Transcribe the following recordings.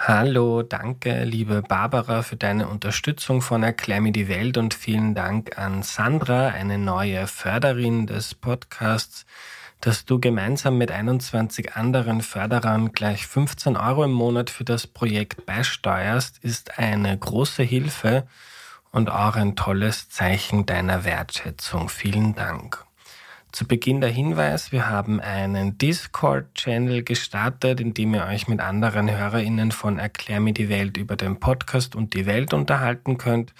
Hallo, danke, liebe Barbara, für deine Unterstützung von Erklär mir die Welt und vielen Dank an Sandra, eine neue Förderin des Podcasts, dass du gemeinsam mit 21 anderen Förderern gleich 15 Euro im Monat für das Projekt beisteuerst, ist eine große Hilfe und auch ein tolles Zeichen deiner Wertschätzung. Vielen Dank. Zu Beginn der Hinweis, wir haben einen Discord-Channel gestartet, in dem ihr euch mit anderen HörerInnen von Erklär mir die Welt über den Podcast und die Welt unterhalten könnt.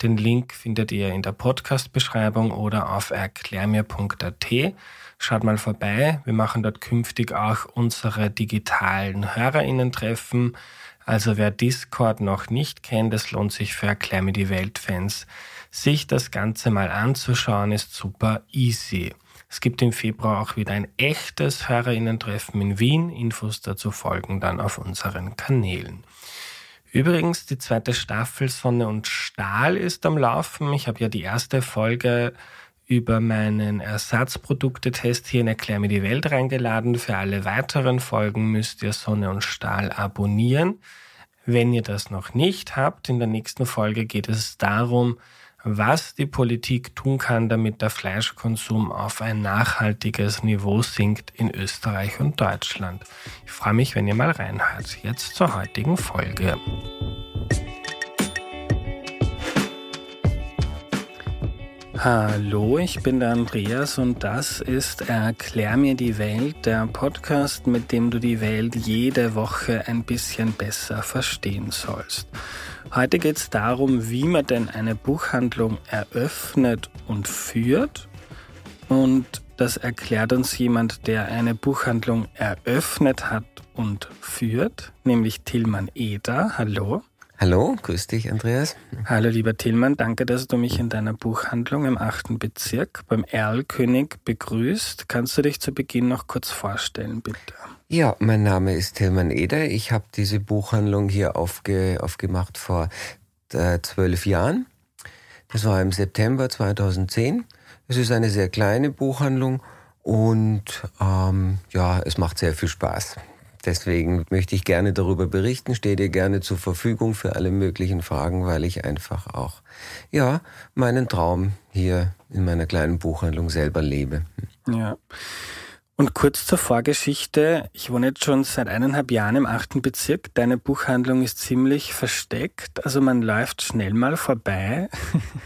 Den Link findet ihr in der Podcast-Beschreibung oder auf erklärmir.at. Schaut mal vorbei. Wir machen dort künftig auch unsere digitalen HörerInnen-Treffen. Also wer Discord noch nicht kennt, es lohnt sich für Erklär mir die Welt-Fans, sich das Ganze mal anzuschauen, ist super easy. Es gibt im Februar auch wieder ein echtes Hörerinnen-Treffen in Wien. Infos dazu folgen dann auf unseren Kanälen. Übrigens, die zweite Staffel Sonne und Stahl ist am Laufen. Ich habe ja die erste Folge über meinen Ersatzproduktetest hier in Erklär mir die Welt reingeladen. Für alle weiteren Folgen müsst ihr Sonne und Stahl abonnieren. Wenn ihr das noch nicht habt, in der nächsten Folge geht es darum, was die Politik tun kann, damit der Fleischkonsum auf ein nachhaltiges Niveau sinkt in Österreich und Deutschland. Ich freue mich, wenn ihr mal reinhört. Jetzt zur heutigen Folge. Hallo, ich bin der Andreas und das ist Erklär mir die Welt, der Podcast, mit dem du die Welt jede Woche ein bisschen besser verstehen sollst. Heute geht es darum, wie man denn eine Buchhandlung eröffnet und führt. Und das erklärt uns jemand, der eine Buchhandlung eröffnet hat und führt, nämlich Tillmann Eder. Hallo. Hallo, grüß dich, Andreas. Hallo, lieber Tillmann, danke, dass du mich in deiner Buchhandlung im 8. Bezirk beim Erlkönig begrüßt. Kannst du dich zu Beginn noch kurz vorstellen, bitte? Ja, mein Name ist Tilman Eder. Ich habe diese Buchhandlung hier aufge, aufgemacht vor äh, zwölf Jahren. Das war im September 2010. Es ist eine sehr kleine Buchhandlung und ähm, ja, es macht sehr viel Spaß. Deswegen möchte ich gerne darüber berichten, stehe dir gerne zur Verfügung für alle möglichen Fragen, weil ich einfach auch, ja, meinen Traum hier in meiner kleinen Buchhandlung selber lebe. Ja. Und kurz zur Vorgeschichte. Ich wohne jetzt schon seit eineinhalb Jahren im achten Bezirk. Deine Buchhandlung ist ziemlich versteckt. Also man läuft schnell mal vorbei.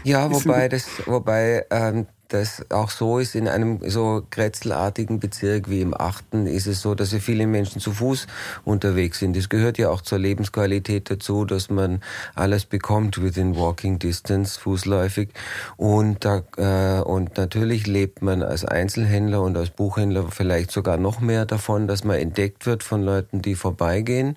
Ja, wobei das, wobei ähm, das auch so ist, in einem so grätzelartigen Bezirk wie im Achten ist es so, dass ja viele Menschen zu Fuß unterwegs sind. Es gehört ja auch zur Lebensqualität dazu, dass man alles bekommt within walking distance, fußläufig. Und, da, äh, und natürlich lebt man als Einzelhändler und als Buchhändler vielleicht sogar noch mehr davon, dass man entdeckt wird von Leuten, die vorbeigehen.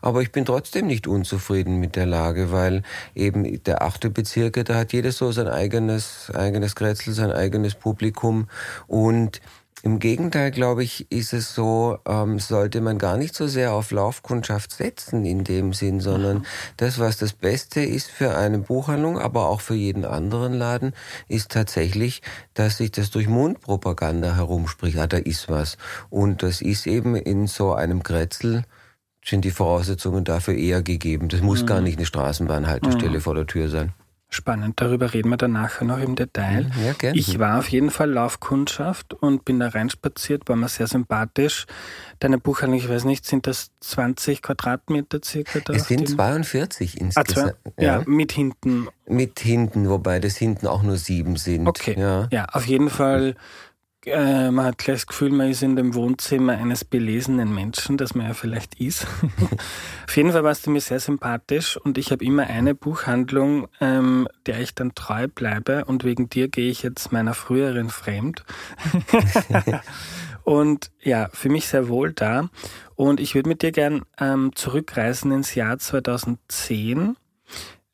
Aber ich bin trotzdem nicht unzufrieden mit der Lage, weil eben der achte Bezirke, da hat jeder so sein eigenes, eigenes Grätzl, sein ein eigenes Publikum und im Gegenteil, glaube ich, ist es so, ähm, sollte man gar nicht so sehr auf Laufkundschaft setzen in dem Sinn, sondern mhm. das, was das Beste ist für eine Buchhandlung, aber auch für jeden anderen Laden, ist tatsächlich, dass sich das durch Mundpropaganda herumspricht. Ah, da ist was. Und das ist eben in so einem Grätzl, sind die Voraussetzungen dafür eher gegeben. Das muss mhm. gar nicht eine Straßenbahnhaltestelle mhm. vor der Tür sein. Spannend, darüber reden wir dann nachher noch im Detail. Mhm, ja, gerne. Ich war auf jeden Fall Laufkundschaft und bin da reinspaziert, war mir sehr sympathisch. Deine Buchhandlung, ich weiß nicht, sind das 20 Quadratmeter circa da? Es sind 42 insgesamt. Ah, ja. ja, mit hinten. Mit hinten, wobei das hinten auch nur sieben sind. Okay, ja, ja auf jeden Fall äh, man hat gleich das Gefühl, man ist in dem Wohnzimmer eines belesenen Menschen, das man ja vielleicht ist. Auf jeden Fall warst du mir sehr sympathisch und ich habe immer eine Buchhandlung, ähm, der ich dann treu bleibe und wegen dir gehe ich jetzt meiner früheren fremd. und ja, für mich sehr wohl da. Und ich würde mit dir gern ähm, zurückreisen ins Jahr 2010.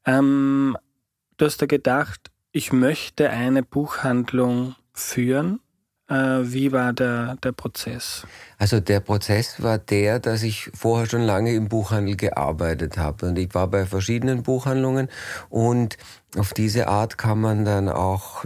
Ähm, du hast da gedacht, ich möchte eine Buchhandlung führen wie war der, der Prozess? Also der Prozess war der, dass ich vorher schon lange im Buchhandel gearbeitet habe. Und ich war bei verschiedenen Buchhandlungen und auf diese Art kann man dann auch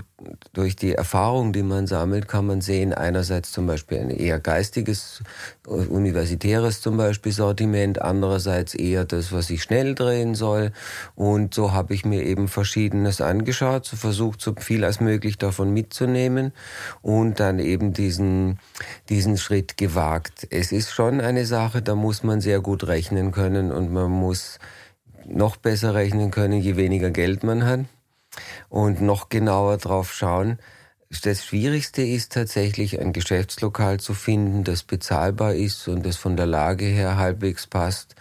durch die Erfahrung, die man sammelt, kann man sehen, einerseits zum Beispiel ein eher geistiges, universitäres zum Beispiel Sortiment, andererseits eher das, was ich schnell drehen soll. Und so habe ich mir eben Verschiedenes angeschaut, so versucht, so viel als möglich davon mitzunehmen und dann eben diesen, diesen Schritt gewagt. Es ist schon eine Sache, da muss man sehr gut rechnen können und man muss noch besser rechnen können, je weniger Geld man hat und noch genauer drauf schauen. Das Schwierigste ist tatsächlich ein Geschäftslokal zu finden, das bezahlbar ist und das von der Lage her halbwegs passt.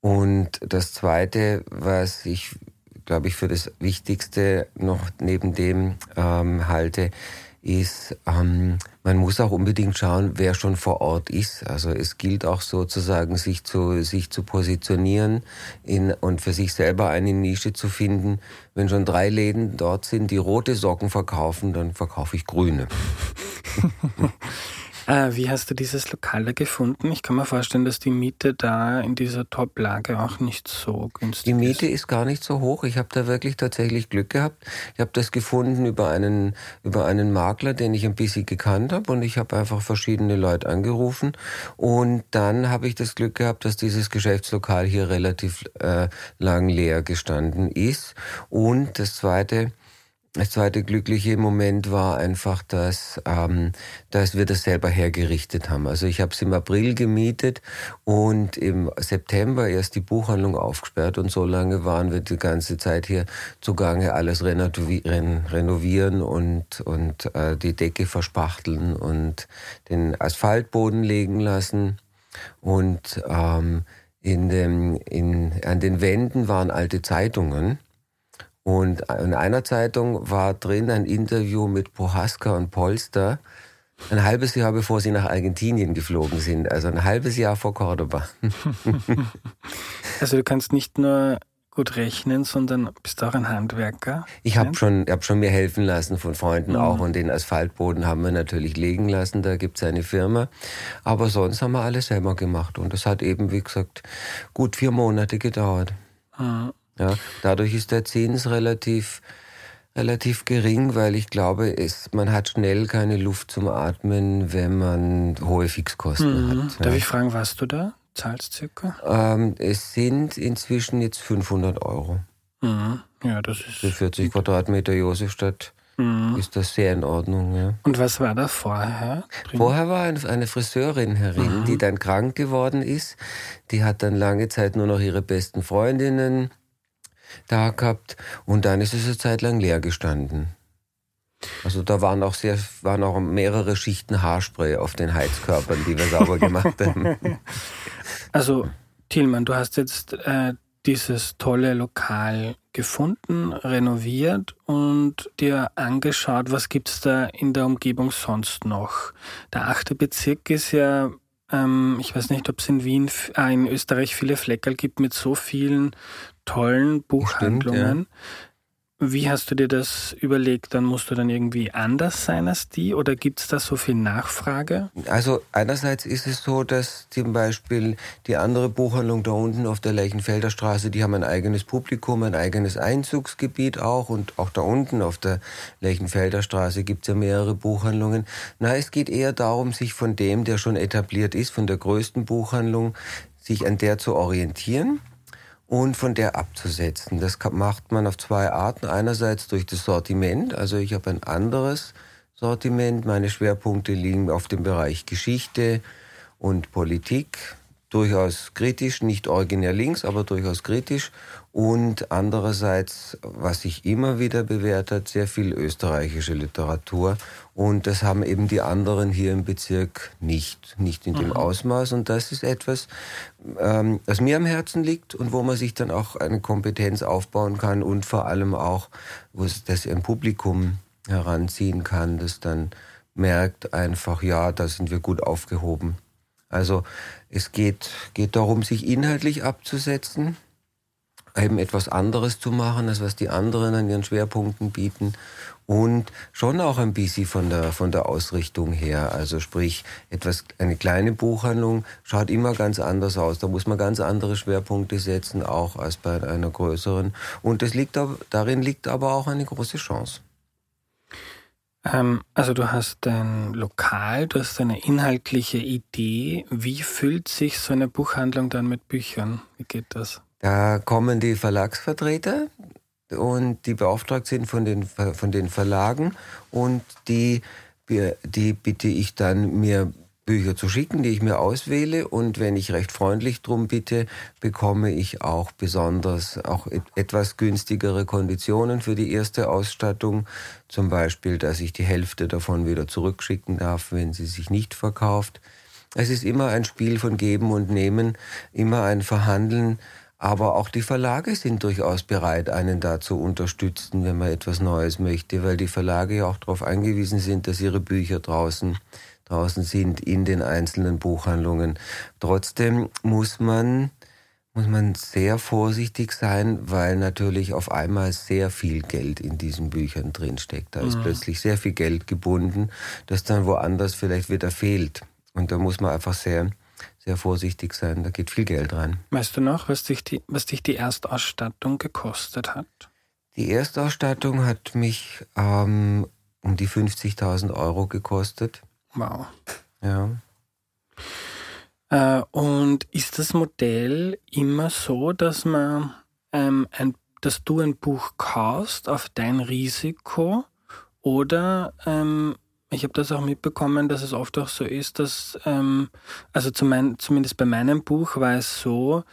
Und das Zweite, was ich, glaube ich, für das Wichtigste noch neben dem ähm, halte, ist, ähm, man muss auch unbedingt schauen, wer schon vor Ort ist. Also es gilt auch sozusagen, sich zu, sich zu positionieren in, und für sich selber eine Nische zu finden. Wenn schon drei Läden dort sind, die rote Socken verkaufen, dann verkaufe ich grüne. Äh, wie hast du dieses Lokal da gefunden? Ich kann mir vorstellen, dass die Miete da in dieser Top-Lage auch nicht so günstig ist. Die Miete ist. ist gar nicht so hoch. Ich habe da wirklich tatsächlich Glück gehabt. Ich habe das gefunden über einen, über einen Makler, den ich ein bisschen gekannt habe und ich habe einfach verschiedene Leute angerufen und dann habe ich das Glück gehabt, dass dieses Geschäftslokal hier relativ äh, lang leer gestanden ist und das zweite, das zweite glückliche Moment war einfach, dass, ähm, dass wir das selber hergerichtet haben. Also ich habe es im April gemietet und im September erst die Buchhandlung aufgesperrt und so lange waren wir die ganze Zeit hier zugange, alles renovieren und, und äh, die Decke verspachteln und den Asphaltboden legen lassen und ähm, in dem, in, an den Wänden waren alte Zeitungen und in einer Zeitung war drin ein Interview mit Prohaska und Polster, ein halbes Jahr bevor sie nach Argentinien geflogen sind, also ein halbes Jahr vor Cordoba. also du kannst nicht nur gut rechnen, sondern bist auch ein Handwerker. Ich habe schon, hab schon mir helfen lassen von Freunden mhm. auch und den Asphaltboden haben wir natürlich legen lassen, da gibt's eine Firma. Aber sonst haben wir alles selber gemacht und das hat eben, wie gesagt, gut vier Monate gedauert. Mhm. Ja, dadurch ist der Zins relativ, relativ gering, weil ich glaube, es, man hat schnell keine Luft zum Atmen, wenn man hohe Fixkosten mhm. hat. Ja. Darf ich fragen, was du da zahlst circa? Ähm, es sind inzwischen jetzt 500 Euro. Mhm. Ja, das ist... Für 40 Quadratmeter Josefstadt mhm. ist das sehr in Ordnung. Ja. Und was war da vorher? Drin? Vorher war eine Friseurin herin, mhm. die dann krank geworden ist. Die hat dann lange Zeit nur noch ihre besten Freundinnen da gehabt und dann ist es eine Zeit lang leer gestanden. Also da waren auch sehr, waren auch mehrere Schichten Haarspray auf den Heizkörpern, die wir sauber gemacht haben. Also Thielmann, du hast jetzt äh, dieses tolle Lokal gefunden, renoviert und dir angeschaut, was gibt's da in der Umgebung sonst noch. Der achte Bezirk ist ja ähm, ich weiß nicht, ob es in Wien, äh, in Österreich viele Fleckerl gibt mit so vielen tollen Buchhandlungen. Stimmt, ja. Wie hast du dir das überlegt? Dann musst du dann irgendwie anders sein als die oder gibt es da so viel Nachfrage? Also einerseits ist es so, dass zum Beispiel die andere Buchhandlung da unten auf der Lechenfelder Straße, die haben ein eigenes Publikum, ein eigenes Einzugsgebiet auch und auch da unten auf der Lechenfelder Straße gibt es ja mehrere Buchhandlungen. Na, es geht eher darum, sich von dem, der schon etabliert ist, von der größten Buchhandlung, sich an der zu orientieren und von der abzusetzen. Das macht man auf zwei Arten. Einerseits durch das Sortiment, also ich habe ein anderes Sortiment. Meine Schwerpunkte liegen auf dem Bereich Geschichte und Politik. Durchaus kritisch, nicht originär links, aber durchaus kritisch. Und andererseits, was sich immer wieder bewährt hat, sehr viel österreichische Literatur. Und das haben eben die anderen hier im Bezirk nicht, nicht in dem mhm. Ausmaß. Und das ist etwas, ähm, was mir am Herzen liegt und wo man sich dann auch eine Kompetenz aufbauen kann und vor allem auch, wo es das ein Publikum heranziehen kann, das dann merkt einfach, ja, da sind wir gut aufgehoben. Also es geht, geht darum, sich inhaltlich abzusetzen eben etwas anderes zu machen, als was die anderen an ihren Schwerpunkten bieten und schon auch ein bisschen von der, von der Ausrichtung her. Also sprich, etwas, eine kleine Buchhandlung schaut immer ganz anders aus. Da muss man ganz andere Schwerpunkte setzen, auch als bei einer größeren. Und das liegt, darin liegt aber auch eine große Chance. Ähm, also du hast ein Lokal, du hast eine inhaltliche Idee. Wie füllt sich so eine Buchhandlung dann mit Büchern? Wie geht das? Da kommen die Verlagsvertreter, und die beauftragt sind von den, von den Verlagen und die, die bitte ich dann, mir Bücher zu schicken, die ich mir auswähle und wenn ich recht freundlich drum bitte, bekomme ich auch besonders auch etwas günstigere Konditionen für die erste Ausstattung. Zum Beispiel, dass ich die Hälfte davon wieder zurückschicken darf, wenn sie sich nicht verkauft. Es ist immer ein Spiel von Geben und Nehmen, immer ein Verhandeln aber auch die Verlage sind durchaus bereit, einen da zu unterstützen, wenn man etwas Neues möchte, weil die Verlage ja auch darauf angewiesen sind, dass ihre Bücher draußen, draußen sind in den einzelnen Buchhandlungen. Trotzdem muss man, muss man sehr vorsichtig sein, weil natürlich auf einmal sehr viel Geld in diesen Büchern drinsteckt. Da ist mhm. plötzlich sehr viel Geld gebunden, das dann woanders vielleicht wieder fehlt. Und da muss man einfach sehr, sehr vorsichtig sein. Da geht viel Geld rein. Weißt du noch, was dich die, was dich die Erstausstattung gekostet hat? Die Erstausstattung hat mich ähm, um die 50.000 Euro gekostet. Wow. Ja. Äh, und ist das Modell immer so, dass man ähm, ein, dass du ein Buch kaufst auf dein Risiko oder ähm, ich habe das auch mitbekommen, dass es oft auch so ist, dass, ähm, also zum zumindest bei meinem Buch war es so,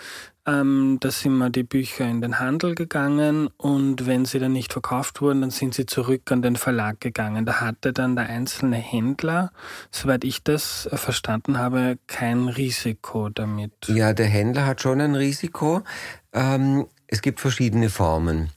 ähm, da sind mir die Bücher in den Handel gegangen und wenn sie dann nicht verkauft wurden, dann sind sie zurück an den Verlag gegangen. Da hatte dann der einzelne Händler, soweit ich das verstanden habe, kein Risiko damit. Ja, der Händler hat schon ein Risiko. Ähm, es gibt verschiedene Formen.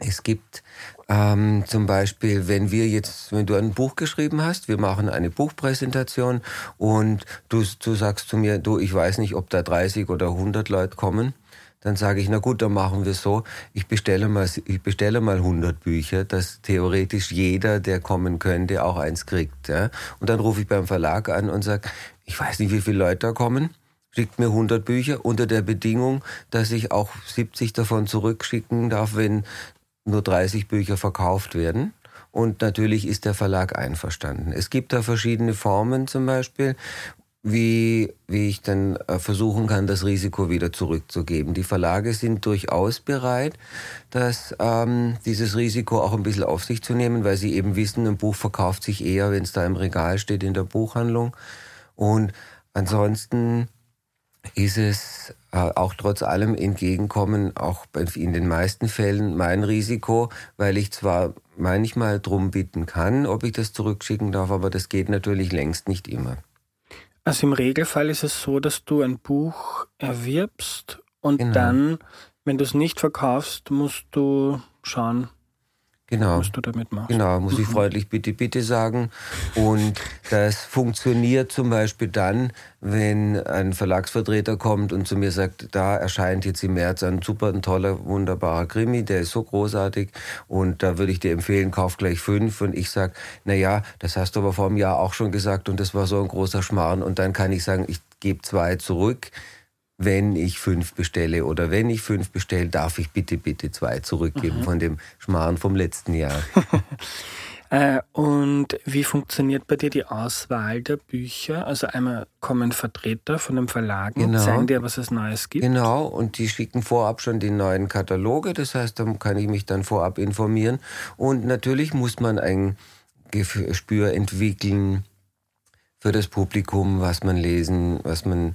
Es gibt ähm, zum Beispiel, wenn wir jetzt, wenn du ein Buch geschrieben hast, wir machen eine Buchpräsentation und du, du sagst zu mir, du, ich weiß nicht, ob da 30 oder 100 Leute kommen, dann sage ich, na gut, dann machen wir so, ich bestelle mal, ich bestelle mal 100 Bücher, dass theoretisch jeder, der kommen könnte, auch eins kriegt. Ja? Und dann rufe ich beim Verlag an und sage, ich weiß nicht, wie viele Leute da kommen schickt mir 100 Bücher unter der Bedingung, dass ich auch 70 davon zurückschicken darf, wenn nur 30 Bücher verkauft werden. Und natürlich ist der Verlag einverstanden. Es gibt da verschiedene Formen zum Beispiel, wie, wie ich dann äh, versuchen kann, das Risiko wieder zurückzugeben. Die Verlage sind durchaus bereit, dass, ähm, dieses Risiko auch ein bisschen auf sich zu nehmen, weil sie eben wissen, ein Buch verkauft sich eher, wenn es da im Regal steht in der Buchhandlung. Und ansonsten ist es auch trotz allem entgegenkommen, auch in den meisten Fällen mein Risiko, weil ich zwar manchmal drum bitten kann, ob ich das zurückschicken darf, aber das geht natürlich längst nicht immer. Also im Regelfall ist es so, dass du ein Buch erwirbst und genau. dann, wenn du es nicht verkaufst, musst du schauen, Genau. Was du damit machst. Genau, muss ich freundlich bitte, bitte sagen. Und das funktioniert zum Beispiel dann, wenn ein Verlagsvertreter kommt und zu mir sagt, da erscheint jetzt im März ein super, ein toller, wunderbarer Krimi, der ist so großartig und da würde ich dir empfehlen, kauf gleich fünf. Und ich sag, na ja, das hast du aber vor einem Jahr auch schon gesagt und das war so ein großer Schmarrn. Und dann kann ich sagen, ich gebe zwei zurück wenn ich fünf bestelle oder wenn ich fünf bestelle, darf ich bitte, bitte zwei zurückgeben mhm. von dem Schmarrn vom letzten Jahr. äh, und wie funktioniert bei dir die Auswahl der Bücher? Also einmal kommen Vertreter von dem Verlag und genau. zeigen dir, was es Neues gibt. Genau, und die schicken vorab schon die neuen Kataloge, das heißt, da kann ich mich dann vorab informieren. Und natürlich muss man ein Gespür entwickeln für das Publikum, was man lesen, was man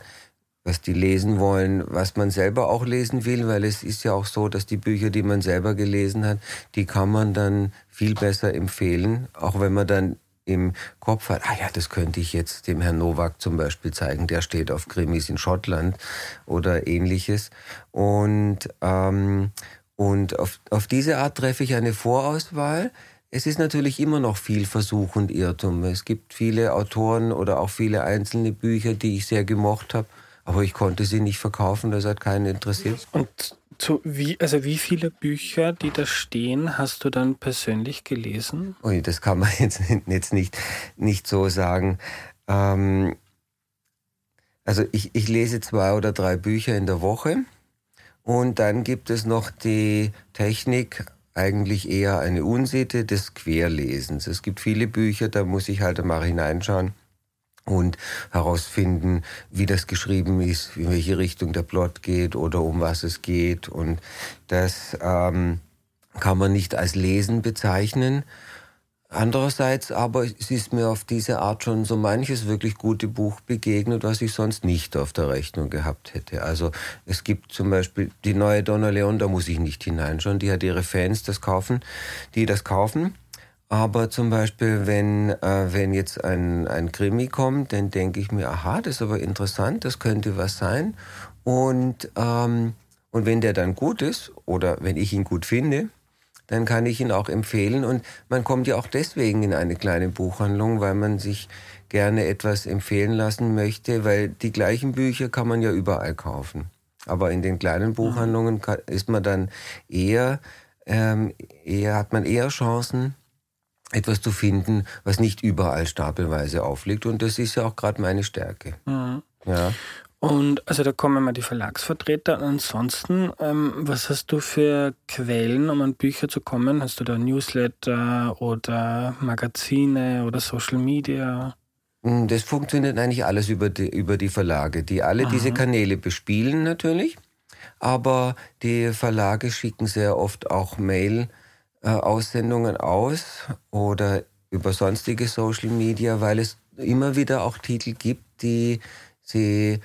was die lesen wollen, was man selber auch lesen will, weil es ist ja auch so, dass die Bücher, die man selber gelesen hat, die kann man dann viel besser empfehlen, auch wenn man dann im Kopf hat, ah ja, das könnte ich jetzt dem Herrn Nowak zum Beispiel zeigen, der steht auf Krimis in Schottland oder ähnliches. Und, ähm, und auf, auf diese Art treffe ich eine Vorauswahl. Es ist natürlich immer noch viel Versuch und Irrtum. Es gibt viele Autoren oder auch viele einzelne Bücher, die ich sehr gemocht habe aber ich konnte sie nicht verkaufen, das hat keinen interessiert. Und zu wie, also wie viele Bücher, die da stehen, hast du dann persönlich gelesen? Ui, das kann man jetzt, jetzt nicht, nicht so sagen. Ähm, also ich, ich lese zwei oder drei Bücher in der Woche und dann gibt es noch die Technik, eigentlich eher eine Unsitte des Querlesens. Es gibt viele Bücher, da muss ich halt einmal hineinschauen und herausfinden, wie das geschrieben ist, in welche Richtung der Plot geht oder um was es geht. Und das ähm, kann man nicht als Lesen bezeichnen. Andererseits aber es ist mir auf diese Art schon so manches wirklich gute Buch begegnet, was ich sonst nicht auf der Rechnung gehabt hätte. Also es gibt zum Beispiel die neue Donna Leon, da muss ich nicht hineinschauen, die hat ihre Fans das kaufen, die das kaufen. Aber zum Beispiel, wenn, äh, wenn jetzt ein, ein Krimi kommt, dann denke ich mir, aha, das ist aber interessant, das könnte was sein. Und, ähm, und wenn der dann gut ist oder wenn ich ihn gut finde, dann kann ich ihn auch empfehlen. Und man kommt ja auch deswegen in eine kleine Buchhandlung, weil man sich gerne etwas empfehlen lassen möchte, weil die gleichen Bücher kann man ja überall kaufen. Aber in den kleinen Buchhandlungen ist man dann eher, ähm, eher hat man eher Chancen, etwas zu finden, was nicht überall stapelweise aufliegt. Und das ist ja auch gerade meine Stärke. Mhm. Ja. Und also da kommen mal die Verlagsvertreter. Ansonsten, ähm, was hast du für Quellen, um an Bücher zu kommen? Hast du da Newsletter oder Magazine oder Social Media? Hm, das funktioniert eigentlich alles über die, über die Verlage, die alle Aha. diese Kanäle bespielen natürlich. Aber die Verlage schicken sehr oft auch Mail- äh, Aussendungen aus oder über sonstige Social Media, weil es immer wieder auch Titel gibt, die sie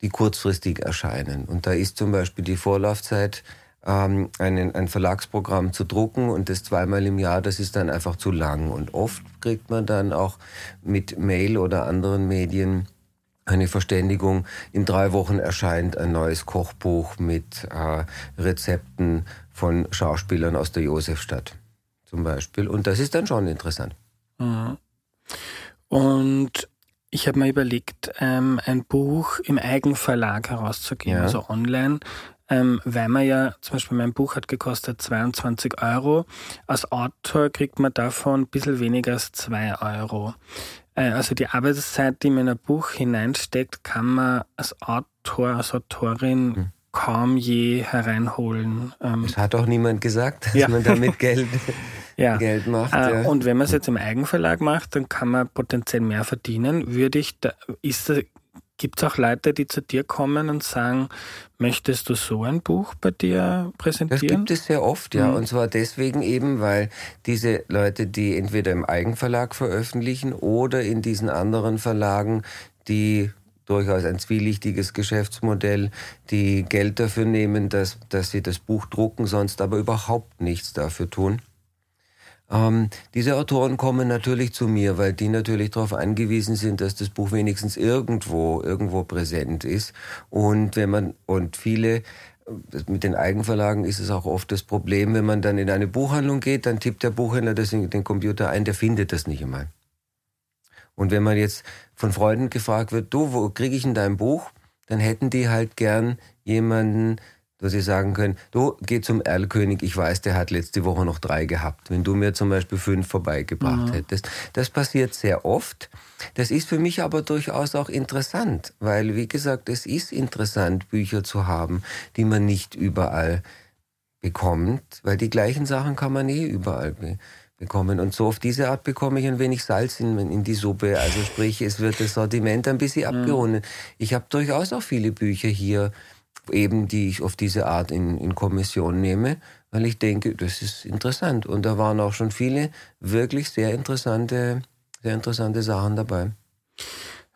die kurzfristig erscheinen. Und da ist zum Beispiel die Vorlaufzeit, ähm, einen, ein Verlagsprogramm zu drucken und das zweimal im Jahr, das ist dann einfach zu lang. Und oft kriegt man dann auch mit Mail oder anderen Medien eine Verständigung. In drei Wochen erscheint ein neues Kochbuch mit äh, Rezepten von Schauspielern aus der Josefstadt zum Beispiel. Und das ist dann schon interessant. Mhm. Und ich habe mir überlegt, ähm, ein Buch im Eigenverlag herauszugeben, ja. also online, ähm, weil man ja, zum Beispiel mein Buch hat gekostet 22 Euro. Als Autor kriegt man davon ein bisschen weniger als 2 Euro. Äh, also die Arbeitszeit, die man in ein Buch hineinsteckt, kann man als Autor, als Autorin hm. kaum je hereinholen. Ähm, das hat auch niemand gesagt, dass ja. man damit Geld, ja. Geld macht. Äh, ja. Und wenn man es jetzt im Eigenverlag macht, dann kann man potenziell mehr verdienen. Würde ich da, ist Gibt es auch Leute, die zu dir kommen und sagen, möchtest du so ein Buch bei dir präsentieren? Das gibt es sehr oft, ja. Mhm. Und zwar deswegen eben, weil diese Leute, die entweder im Eigenverlag veröffentlichen oder in diesen anderen Verlagen, die durchaus ein zwielichtiges Geschäftsmodell, die Geld dafür nehmen, dass, dass sie das Buch drucken, sonst aber überhaupt nichts dafür tun. Ähm, diese Autoren kommen natürlich zu mir, weil die natürlich darauf angewiesen sind, dass das Buch wenigstens irgendwo, irgendwo präsent ist. Und wenn man, und viele, mit den Eigenverlagen ist es auch oft das Problem, wenn man dann in eine Buchhandlung geht, dann tippt der Buchhändler das in den Computer ein, der findet das nicht einmal. Und wenn man jetzt von Freunden gefragt wird, du, wo kriege ich denn dein Buch? Dann hätten die halt gern jemanden, dass sie sagen können, du, geh zum Erlkönig, ich weiß, der hat letzte Woche noch drei gehabt, wenn du mir zum Beispiel fünf vorbeigebracht mhm. hättest. Das passiert sehr oft. Das ist für mich aber durchaus auch interessant, weil, wie gesagt, es ist interessant, Bücher zu haben, die man nicht überall bekommt, weil die gleichen Sachen kann man eh überall be bekommen. Und so auf diese Art bekomme ich ein wenig Salz in, in die Suppe. Also sprich, es wird das Sortiment ein bisschen mhm. abgerundet. Ich habe durchaus auch viele Bücher hier, eben, die ich auf diese Art in, in Kommission nehme, weil ich denke, das ist interessant. Und da waren auch schon viele wirklich sehr interessante, sehr interessante Sachen dabei.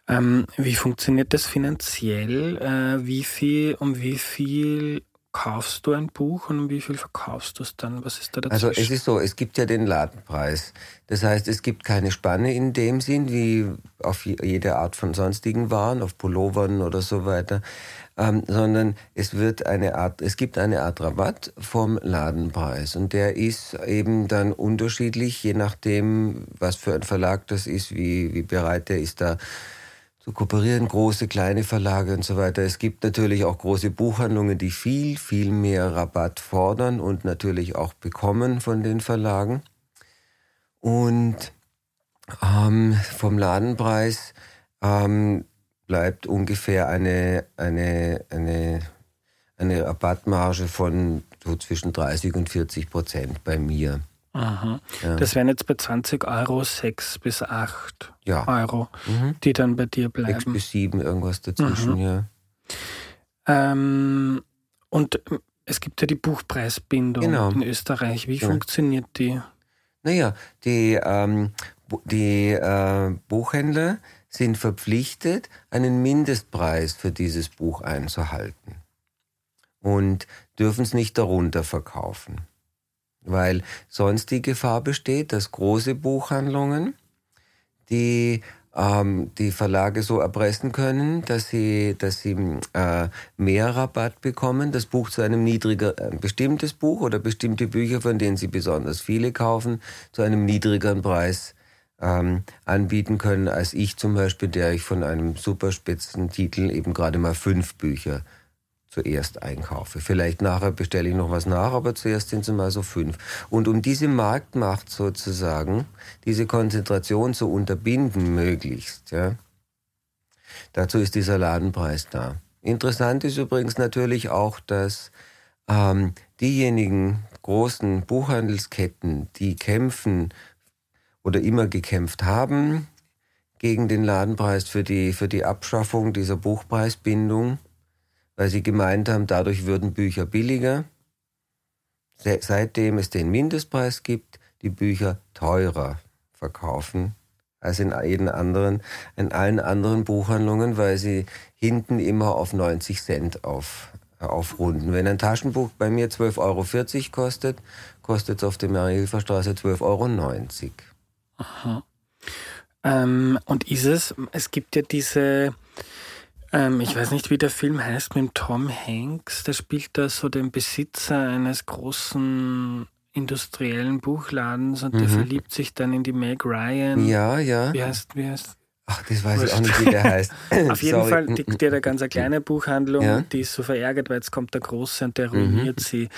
Ähm, wie funktioniert das finanziell? Äh, wie viel, um wie viel kaufst du ein Buch und um wie viel verkaufst du es dann? Was ist da dazwischen? Also es ist so, es gibt ja den Ladenpreis. Das heißt, es gibt keine Spanne in dem Sinn, wie auf jede Art von sonstigen Waren, auf Pullovern oder so weiter ähm, sondern es wird eine Art, es gibt eine Art Rabatt vom Ladenpreis und der ist eben dann unterschiedlich, je nachdem, was für ein Verlag das ist, wie, wie bereit der ist da so kooperieren große, kleine Verlage und so weiter. Es gibt natürlich auch große Buchhandlungen, die viel, viel mehr Rabatt fordern und natürlich auch bekommen von den Verlagen. Und ähm, vom Ladenpreis ähm, bleibt ungefähr eine, eine, eine, eine Rabattmarge von so zwischen 30 und 40 Prozent bei mir. Aha. Ja. Das wären jetzt bei 20 Euro 6 bis 8 ja. Euro, mhm. die dann bei dir bleiben. 6 bis 7, irgendwas dazwischen, mhm. ja. Ähm, und es gibt ja die Buchpreisbindung genau. in Österreich. Wie ja. funktioniert die? Naja, die, ähm, die äh, Buchhändler sind verpflichtet, einen Mindestpreis für dieses Buch einzuhalten und dürfen es nicht darunter verkaufen weil sonst die Gefahr besteht, dass große Buchhandlungen, die ähm, die Verlage so erpressen können, dass sie, dass sie äh, mehr Rabatt bekommen, das Buch zu einem niedriger, ein bestimmtes Buch oder bestimmte Bücher, von denen sie besonders viele kaufen, zu einem niedrigeren Preis ähm, anbieten können, als ich zum Beispiel, der ich von einem superspitzen Titel eben gerade mal fünf Bücher zuerst einkaufe. Vielleicht nachher bestelle ich noch was nach, aber zuerst sind es mal so fünf. Und um diese Marktmacht sozusagen, diese Konzentration zu unterbinden möglichst, ja, dazu ist dieser Ladenpreis da. Interessant ist übrigens natürlich auch, dass ähm, diejenigen großen Buchhandelsketten, die kämpfen oder immer gekämpft haben gegen den Ladenpreis für die, für die Abschaffung dieser Buchpreisbindung, weil sie gemeint haben, dadurch würden Bücher billiger. Seitdem es den Mindestpreis gibt, die Bücher teurer verkaufen als in jeden anderen, in allen anderen Buchhandlungen, weil sie hinten immer auf 90 Cent auf, aufrunden. Wenn ein Taschenbuch bei mir 12,40 Euro kostet, kostet es auf der Marie-Hilfer-Straße 12,90 Euro. Aha. Ähm, und ist es, es gibt ja diese ähm, ich weiß nicht, wie der Film heißt mit Tom Hanks. Der spielt da so den Besitzer eines großen industriellen Buchladens und mhm. der verliebt sich dann in die Meg Ryan. Ja, ja. Wie heißt, wie heißt? Ach, das weiß ich auch nicht, wie der heißt. Auf jeden Sorry. Fall, die, die hat eine ganz kleine Buchhandlung, ja? die ist so verärgert, weil jetzt kommt der Große und der ruiniert mhm. sie.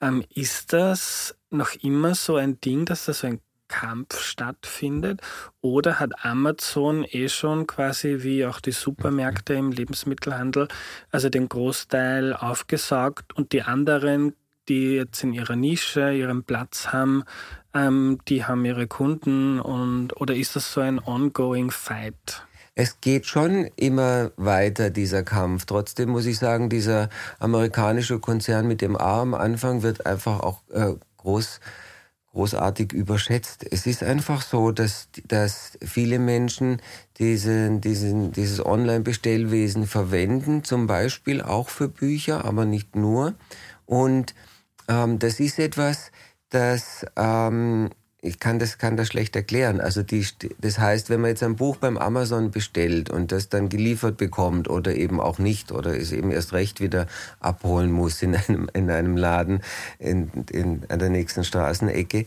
Ähm, ist das noch immer so ein Ding, dass das so ein Kampf stattfindet? Oder hat Amazon eh schon quasi wie auch die Supermärkte im Lebensmittelhandel, also den Großteil aufgesaugt und die anderen, die jetzt in ihrer Nische ihren Platz haben, ähm, die haben ihre Kunden und oder ist das so ein ongoing Fight? Es geht schon immer weiter, dieser Kampf. Trotzdem muss ich sagen, dieser amerikanische Konzern mit dem A am Anfang wird einfach auch äh, groß großartig überschätzt. Es ist einfach so, dass, dass viele Menschen diesen, diesen, dieses Online-Bestellwesen verwenden, zum Beispiel auch für Bücher, aber nicht nur. Und ähm, das ist etwas, das ähm, ich kann das, kann das schlecht erklären. Also die, das heißt, wenn man jetzt ein Buch beim Amazon bestellt und das dann geliefert bekommt oder eben auch nicht oder es eben erst recht wieder abholen muss in einem, in einem Laden in, in, an der nächsten Straßenecke,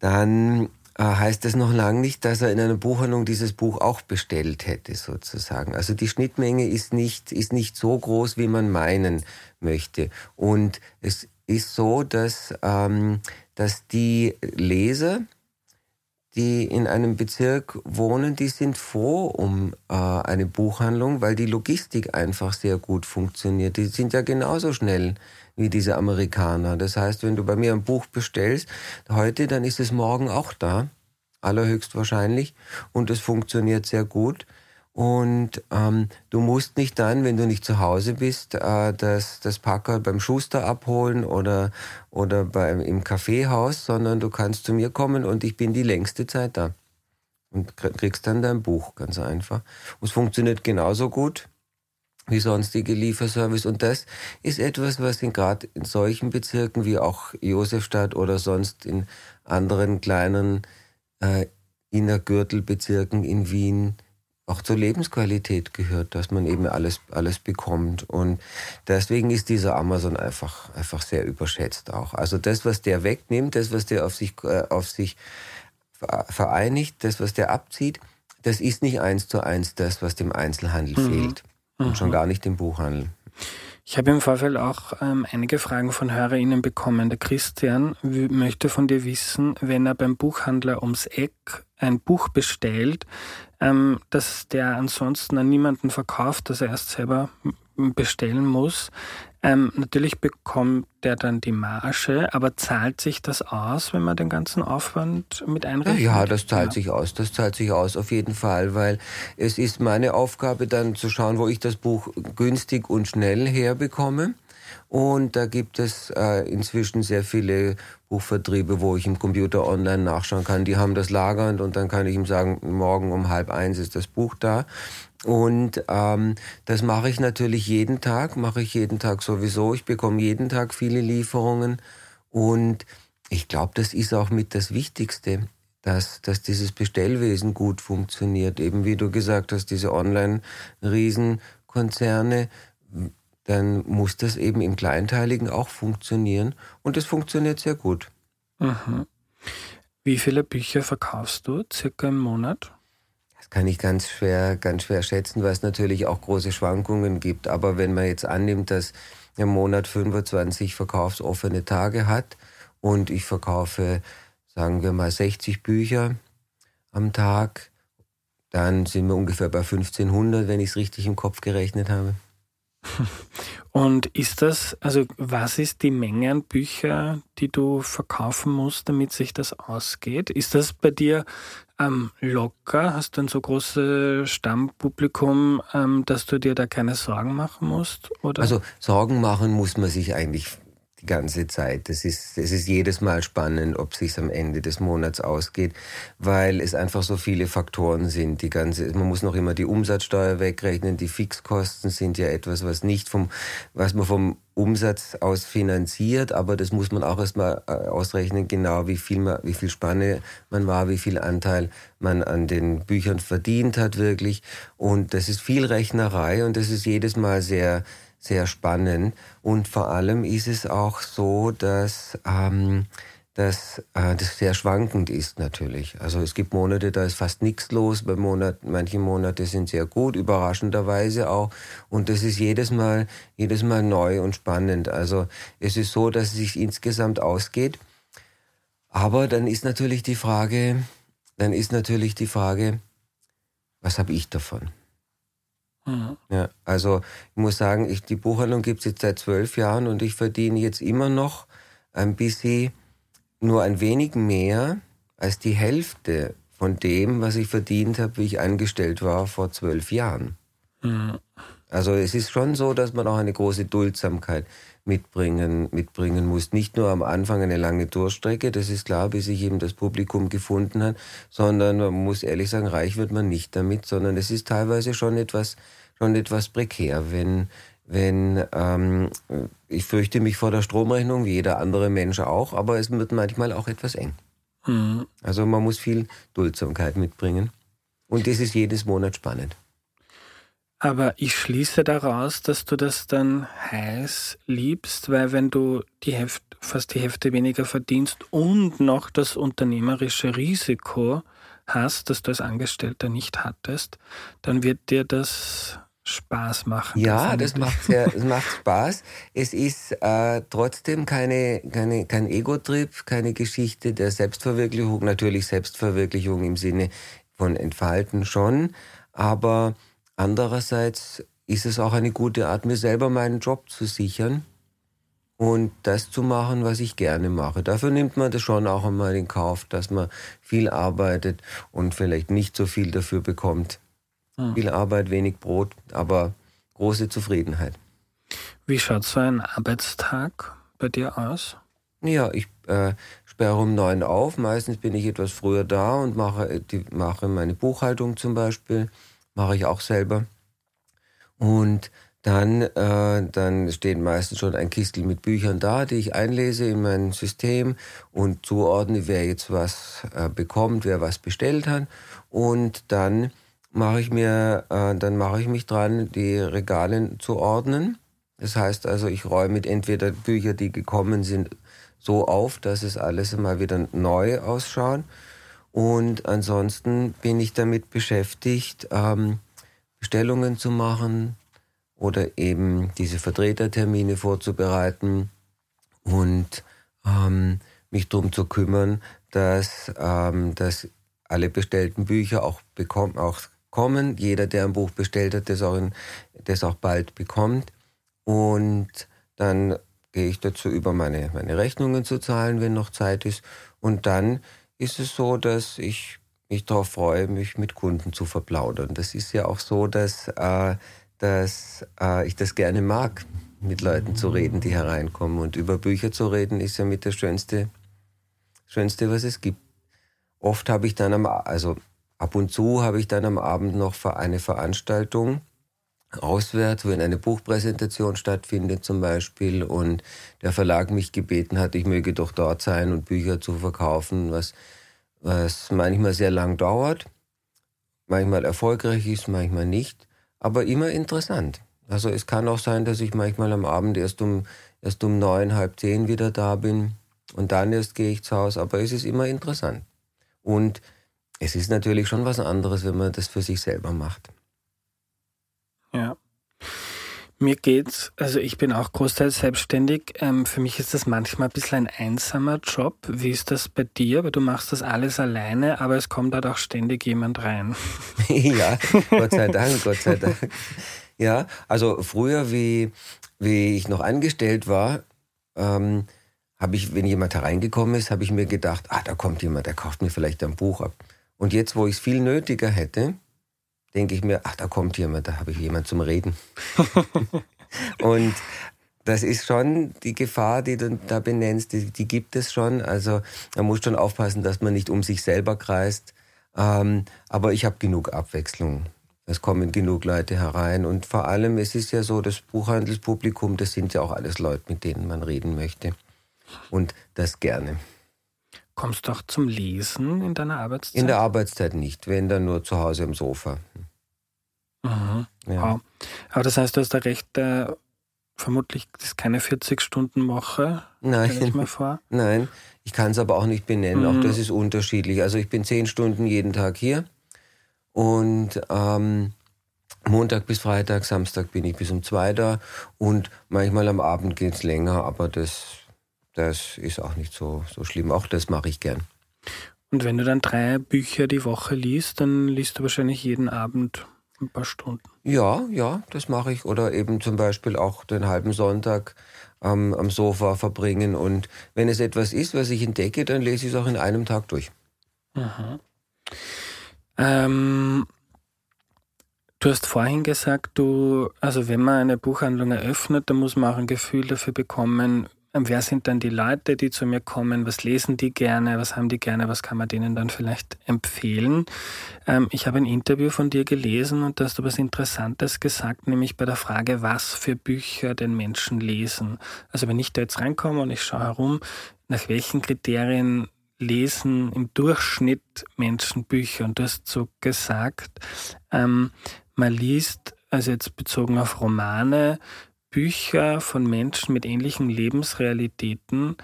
dann äh, heißt das noch lange nicht, dass er in einer Buchhandlung dieses Buch auch bestellt hätte, sozusagen. Also die Schnittmenge ist nicht, ist nicht so groß, wie man meinen möchte. Und es ist so, dass ähm, dass die Leser, die in einem Bezirk wohnen, die sind froh um äh, eine Buchhandlung, weil die Logistik einfach sehr gut funktioniert. Die sind ja genauso schnell wie diese Amerikaner. Das heißt, wenn du bei mir ein Buch bestellst, heute, dann ist es morgen auch da, allerhöchstwahrscheinlich, und es funktioniert sehr gut. Und ähm, du musst nicht dann, wenn du nicht zu Hause bist, äh, das, das Packer beim Schuster abholen oder, oder beim, im Kaffeehaus, sondern du kannst zu mir kommen und ich bin die längste Zeit da. Und kriegst dann dein Buch, ganz einfach. Und es funktioniert genauso gut wie sonstige Lieferservice. Und das ist etwas, was gerade in solchen Bezirken wie auch Josefstadt oder sonst in anderen kleinen äh, Innergürtelbezirken in Wien auch zur Lebensqualität gehört, dass man eben alles, alles bekommt. Und deswegen ist dieser Amazon einfach, einfach sehr überschätzt auch. Also das, was der wegnimmt, das, was der auf sich, äh, auf sich vereinigt, das, was der abzieht, das ist nicht eins zu eins das, was dem Einzelhandel mhm. fehlt. Und mhm. schon gar nicht dem Buchhandel. Ich habe im Vorfeld auch ähm, einige Fragen von HörerInnen bekommen. Der Christian möchte von dir wissen, wenn er beim Buchhandler ums Eck ein Buch bestellt, ähm, dass der ansonsten an niemanden verkauft, dass er erst selber bestellen muss. Ähm, natürlich bekommt der dann die Marge, aber zahlt sich das aus, wenn man den ganzen Aufwand mit einrechnet? Ja, das zahlt ja. sich aus. Das zahlt sich aus auf jeden Fall, weil es ist meine Aufgabe dann zu schauen, wo ich das Buch günstig und schnell herbekomme. Und da gibt es äh, inzwischen sehr viele Buchvertriebe, wo ich im Computer online nachschauen kann. Die haben das lagernd und dann kann ich ihm sagen, morgen um halb eins ist das Buch da. Und ähm, das mache ich natürlich jeden Tag, mache ich jeden Tag sowieso. Ich bekomme jeden Tag viele Lieferungen und ich glaube, das ist auch mit das Wichtigste, dass, dass dieses Bestellwesen gut funktioniert. Eben wie du gesagt hast, diese Online-Riesenkonzerne, dann muss das eben im Kleinteiligen auch funktionieren und es funktioniert sehr gut. Mhm. Wie viele Bücher verkaufst du circa im Monat? Das kann ich ganz schwer, ganz schwer schätzen, weil es natürlich auch große Schwankungen gibt. Aber wenn man jetzt annimmt, dass im Monat 25 verkaufsoffene Tage hat und ich verkaufe, sagen wir mal, 60 Bücher am Tag, dann sind wir ungefähr bei 1500, wenn ich es richtig im Kopf gerechnet habe. Und ist das, also was ist die Menge an Büchern, die du verkaufen musst, damit sich das ausgeht? Ist das bei dir ähm, locker? Hast du ein so großes Stammpublikum, ähm, dass du dir da keine Sorgen machen musst? Oder? Also Sorgen machen muss man sich eigentlich ganze Zeit. Das ist, es ist jedes Mal spannend, ob es sich am Ende des Monats ausgeht, weil es einfach so viele Faktoren sind. Die ganze, man muss noch immer die Umsatzsteuer wegrechnen. Die Fixkosten sind ja etwas, was nicht vom, was man vom Umsatz aus finanziert, aber das muss man auch erstmal äh, ausrechnen, genau wie viel, man, wie viel Spanne man war, wie viel Anteil man an den Büchern verdient hat wirklich. Und das ist viel Rechnerei und das ist jedes Mal sehr, sehr spannend. Und vor allem ist es auch so, dass, ähm, dass äh, das sehr schwankend ist natürlich. Also es gibt Monate, da ist fast nichts los. Bei Monat, manche Monate sind sehr gut, überraschenderweise auch. Und das ist jedes Mal, jedes Mal neu und spannend. Also es ist so, dass es sich insgesamt ausgeht. Aber dann ist natürlich die Frage, dann ist natürlich die Frage, was habe ich davon? Mhm. Ja, also ich muss sagen, ich, die Buchhandlung gibt es jetzt seit zwölf Jahren und ich verdiene jetzt immer noch ein bisschen nur ein wenig mehr als die Hälfte von dem, was ich verdient habe, wie ich angestellt war vor zwölf Jahren. Mhm. Also es ist schon so, dass man auch eine große Duldsamkeit mitbringen, mitbringen muss. Nicht nur am Anfang eine lange Durchstrecke, das ist klar, bis sich eben das Publikum gefunden hat, sondern man muss ehrlich sagen, reich wird man nicht damit, sondern es ist teilweise schon etwas, schon etwas prekär, wenn, wenn ähm, ich fürchte mich vor der Stromrechnung, wie jeder andere Mensch auch, aber es wird manchmal auch etwas eng. Mhm. Also man muss viel Duldsamkeit mitbringen. Und das ist jedes Monat spannend. Aber ich schließe daraus, dass du das dann heiß liebst, weil wenn du die Hälfte, fast die Hälfte weniger verdienst und noch das unternehmerische Risiko hast, das du als Angestellter nicht hattest, dann wird dir das Spaß machen. Ja, das macht, sehr, das macht Spaß. Es ist äh, trotzdem keine, keine, kein Ego-Trip, keine Geschichte der Selbstverwirklichung, natürlich Selbstverwirklichung im Sinne von Entfalten schon, aber Andererseits ist es auch eine gute Art, mir selber meinen Job zu sichern und das zu machen, was ich gerne mache. Dafür nimmt man das schon auch einmal in Kauf, dass man viel arbeitet und vielleicht nicht so viel dafür bekommt. Hm. Viel Arbeit, wenig Brot, aber große Zufriedenheit. Wie schaut so ein Arbeitstag bei dir aus? Ja, ich äh, sperre um neun auf. Meistens bin ich etwas früher da und mache, die, mache meine Buchhaltung zum Beispiel mache ich auch selber. Und dann, äh, dann steht meistens schon ein Kistel mit Büchern da, die ich einlese in mein System und zuordne, wer jetzt was äh, bekommt, wer was bestellt hat. Und dann mache ich mir, äh, dann mache ich mich dran, die Regale zu ordnen. Das heißt also, ich räume entweder Bücher, die gekommen sind, so auf, dass es alles mal wieder neu ausschaut. Und ansonsten bin ich damit beschäftigt, ähm, Bestellungen zu machen oder eben diese Vertretertermine vorzubereiten und ähm, mich darum zu kümmern, dass, ähm, dass alle bestellten Bücher auch, bekommen, auch kommen. Jeder, der ein Buch bestellt hat, das auch, in, das auch bald bekommt. Und dann gehe ich dazu über, meine, meine Rechnungen zu zahlen, wenn noch Zeit ist. Und dann ist es so, dass ich mich darauf freue, mich mit Kunden zu verplaudern. Das ist ja auch so, dass, äh, dass äh, ich das gerne mag, mit Leuten zu reden, die hereinkommen. Und über Bücher zu reden ist ja mit das Schönste, Schönste, was es gibt. Oft habe ich dann am, also ab und zu habe ich dann am Abend noch eine Veranstaltung auswärts, wenn eine Buchpräsentation stattfindet zum Beispiel und der Verlag mich gebeten hat, ich möge doch dort sein und Bücher zu verkaufen, was, was manchmal sehr lang dauert, manchmal erfolgreich ist, manchmal nicht, aber immer interessant. Also es kann auch sein, dass ich manchmal am Abend erst um, erst um neun, halb zehn wieder da bin und dann erst gehe ich zu Hause, aber es ist immer interessant. Und es ist natürlich schon was anderes, wenn man das für sich selber macht. Ja. Mir geht's, also ich bin auch großteils selbstständig. Ähm, für mich ist das manchmal ein bisschen ein einsamer Job. Wie ist das bei dir? Weil du machst das alles alleine, aber es kommt halt auch ständig jemand rein. ja, Gott sei Dank, Gott sei Dank. Ja, also früher, wie, wie ich noch angestellt war, ähm, habe ich, wenn jemand hereingekommen ist, habe ich mir gedacht, ah, da kommt jemand, der kauft mir vielleicht ein Buch ab. Und jetzt, wo ich es viel nötiger hätte, denke ich mir, ach, da kommt jemand, da habe ich jemand zum Reden. und das ist schon die Gefahr, die du da benennst, die, die, gibt es schon. Also man muss schon aufpassen, dass man nicht um sich selber kreist. Ähm, aber ich habe genug Abwechslung. Es kommen genug Leute herein. Und vor allem, es ist ja so, das Buchhandelspublikum, das sind ja auch alles Leute, mit denen man reden möchte. Und das gerne. Kommst du auch zum Lesen in deiner Arbeitszeit? In der Arbeitszeit nicht, wenn dann nur zu Hause im Sofa. Mhm. Ja. Wow. Aber das heißt, du hast da recht, äh, vermutlich ist keine 40-Stunden-Woche. Nein. Ich mir vor. Nein, ich kann es aber auch nicht benennen. Mhm. Auch das ist unterschiedlich. Also ich bin zehn Stunden jeden Tag hier und ähm, Montag bis Freitag, Samstag bin ich bis um zwei da und manchmal am Abend geht es länger, aber das, das ist auch nicht so, so schlimm. Auch das mache ich gern. Und wenn du dann drei Bücher die Woche liest, dann liest du wahrscheinlich jeden Abend ein paar Stunden. Ja, ja, das mache ich. Oder eben zum Beispiel auch den halben Sonntag ähm, am Sofa verbringen. Und wenn es etwas ist, was ich entdecke, dann lese ich es auch in einem Tag durch. Aha. Ähm, du hast vorhin gesagt, du, also wenn man eine Buchhandlung eröffnet, dann muss man auch ein Gefühl dafür bekommen, wer sind dann die Leute, die zu mir kommen? Was lesen die gerne? Was haben die gerne? Was kann man denen dann vielleicht empfehlen? Ähm, ich habe ein Interview von dir gelesen und da hast du was Interessantes gesagt, nämlich bei der Frage, was für Bücher den Menschen lesen. Also wenn ich da jetzt reinkomme und ich schaue herum, nach welchen Kriterien lesen im Durchschnitt Menschen Bücher? Und du hast so gesagt, ähm, man liest, also jetzt bezogen auf Romane, Bücher von Menschen mit ähnlichen Lebensrealitäten,